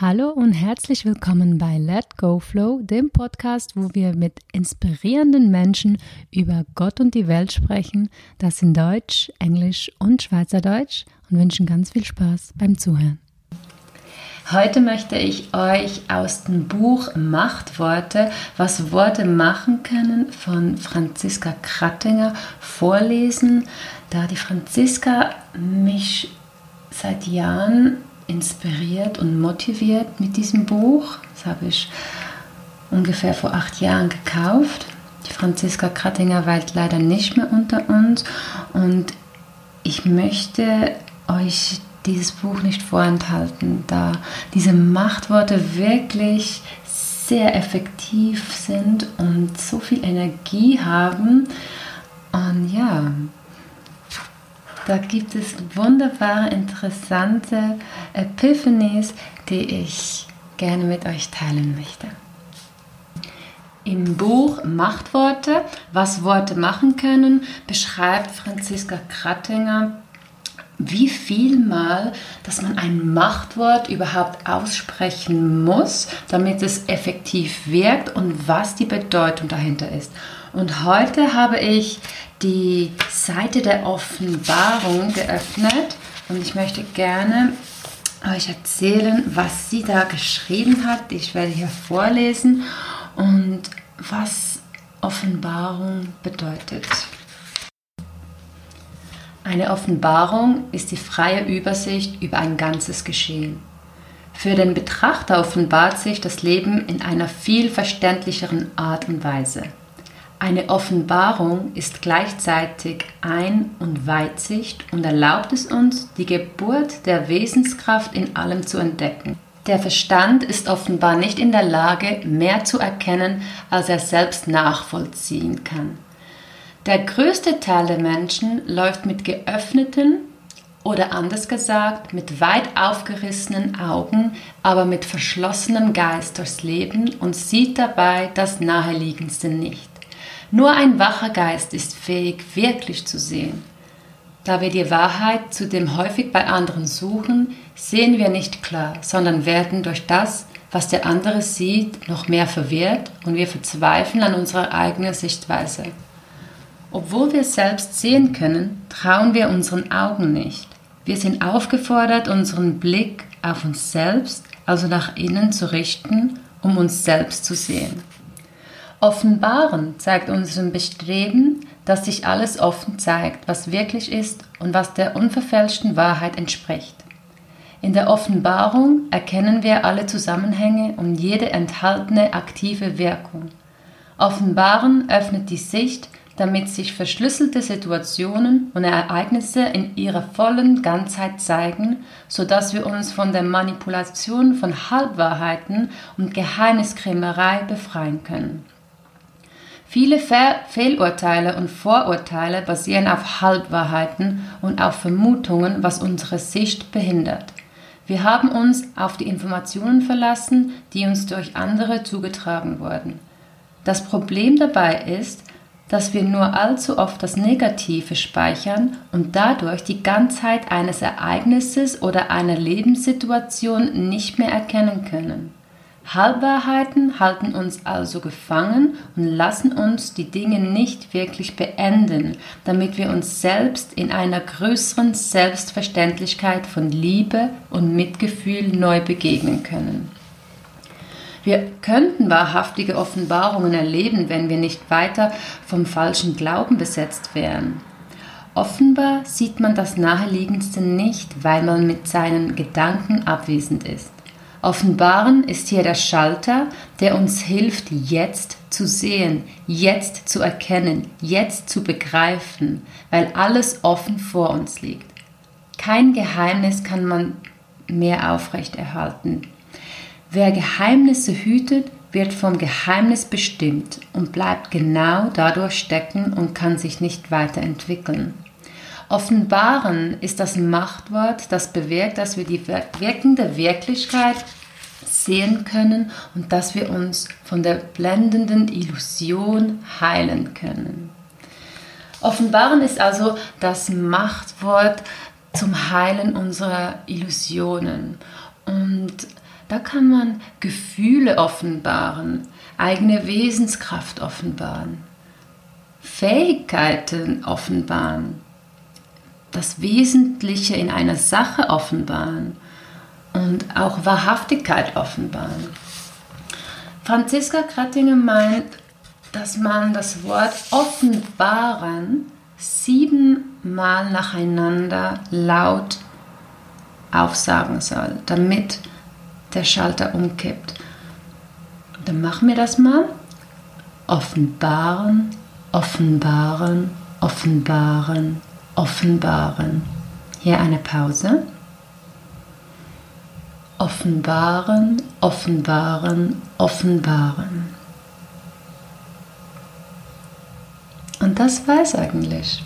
Hallo und herzlich willkommen bei Let Go Flow, dem Podcast, wo wir mit inspirierenden Menschen über Gott und die Welt sprechen, das in Deutsch, Englisch und Schweizerdeutsch und wünschen ganz viel Spaß beim Zuhören. Heute möchte ich euch aus dem Buch Machtworte, was Worte machen können, von Franziska Krattinger vorlesen, da die Franziska mich seit Jahren inspiriert und motiviert mit diesem Buch. Das habe ich ungefähr vor acht Jahren gekauft. Die Franziska Krattinger weilt leider nicht mehr unter uns und ich möchte euch dieses Buch nicht vorenthalten, da diese Machtworte wirklich sehr effektiv sind und so viel Energie haben. Und ja, da gibt es wunderbare, interessante Epiphanies, die ich gerne mit euch teilen möchte. Im Buch Machtworte, was Worte machen können, beschreibt Franziska Krattinger, wie viel Mal, dass man ein Machtwort überhaupt aussprechen muss, damit es effektiv wirkt und was die Bedeutung dahinter ist. Und heute habe ich die Seite der Offenbarung geöffnet und ich möchte gerne euch erzählen, was sie da geschrieben hat. Ich werde hier vorlesen und was Offenbarung bedeutet. Eine Offenbarung ist die freie Übersicht über ein ganzes Geschehen. Für den Betrachter offenbart sich das Leben in einer viel verständlicheren Art und Weise. Eine Offenbarung ist gleichzeitig Ein- und Weitsicht und erlaubt es uns, die Geburt der Wesenskraft in allem zu entdecken. Der Verstand ist offenbar nicht in der Lage, mehr zu erkennen, als er selbst nachvollziehen kann. Der größte Teil der Menschen läuft mit geöffneten oder anders gesagt mit weit aufgerissenen Augen, aber mit verschlossenem Geist durchs Leben und sieht dabei das Naheliegendste nicht. Nur ein wacher Geist ist fähig, wirklich zu sehen. Da wir die Wahrheit zudem häufig bei anderen suchen, sehen wir nicht klar, sondern werden durch das, was der andere sieht, noch mehr verwirrt und wir verzweifeln an unserer eigenen Sichtweise. Obwohl wir selbst sehen können, trauen wir unseren Augen nicht. Wir sind aufgefordert, unseren Blick auf uns selbst, also nach innen zu richten, um uns selbst zu sehen. Offenbaren zeigt unserem Bestreben, dass sich alles offen zeigt, was wirklich ist und was der unverfälschten Wahrheit entspricht. In der Offenbarung erkennen wir alle Zusammenhänge und jede enthaltene aktive Wirkung. Offenbaren öffnet die Sicht, damit sich verschlüsselte Situationen und Ereignisse in ihrer vollen Ganzheit zeigen, sodass wir uns von der Manipulation von Halbwahrheiten und Geheimniskrämerei befreien können. Viele Fe Fehlurteile und Vorurteile basieren auf Halbwahrheiten und auf Vermutungen, was unsere Sicht behindert. Wir haben uns auf die Informationen verlassen, die uns durch andere zugetragen wurden. Das Problem dabei ist, dass wir nur allzu oft das Negative speichern und dadurch die Ganzheit eines Ereignisses oder einer Lebenssituation nicht mehr erkennen können. Halbwahrheiten halten uns also gefangen und lassen uns die Dinge nicht wirklich beenden, damit wir uns selbst in einer größeren Selbstverständlichkeit von Liebe und Mitgefühl neu begegnen können. Wir könnten wahrhaftige Offenbarungen erleben, wenn wir nicht weiter vom falschen Glauben besetzt wären. Offenbar sieht man das Naheliegendste nicht, weil man mit seinen Gedanken abwesend ist. Offenbaren ist hier der Schalter, der uns hilft, jetzt zu sehen, jetzt zu erkennen, jetzt zu begreifen, weil alles offen vor uns liegt. Kein Geheimnis kann man mehr aufrechterhalten. Wer Geheimnisse hütet, wird vom Geheimnis bestimmt und bleibt genau dadurch stecken und kann sich nicht weiterentwickeln. Offenbaren ist das Machtwort, das bewirkt, dass wir die wirkende Wirklichkeit sehen können und dass wir uns von der blendenden Illusion heilen können. Offenbaren ist also das Machtwort zum Heilen unserer Illusionen. Und Da kann man Gefühle offenbaren, eigene Wesenskraft offenbaren, Fähigkeiten offenbaren, das Wesentliche in einer Sache offenbaren und auch Wahrhaftigkeit offenbaren. Franziska Krattinger meint, dass man das Wort offenbaren siebenmal nacheinander laut aufsagen soll, damit der Schalter umkippt. Dann machen wir das mal. Offenbaren, offenbaren, offenbaren, offenbaren. Hier eine Pause. Offenbaren, offenbaren, offenbaren. Und das weiß eigentlich.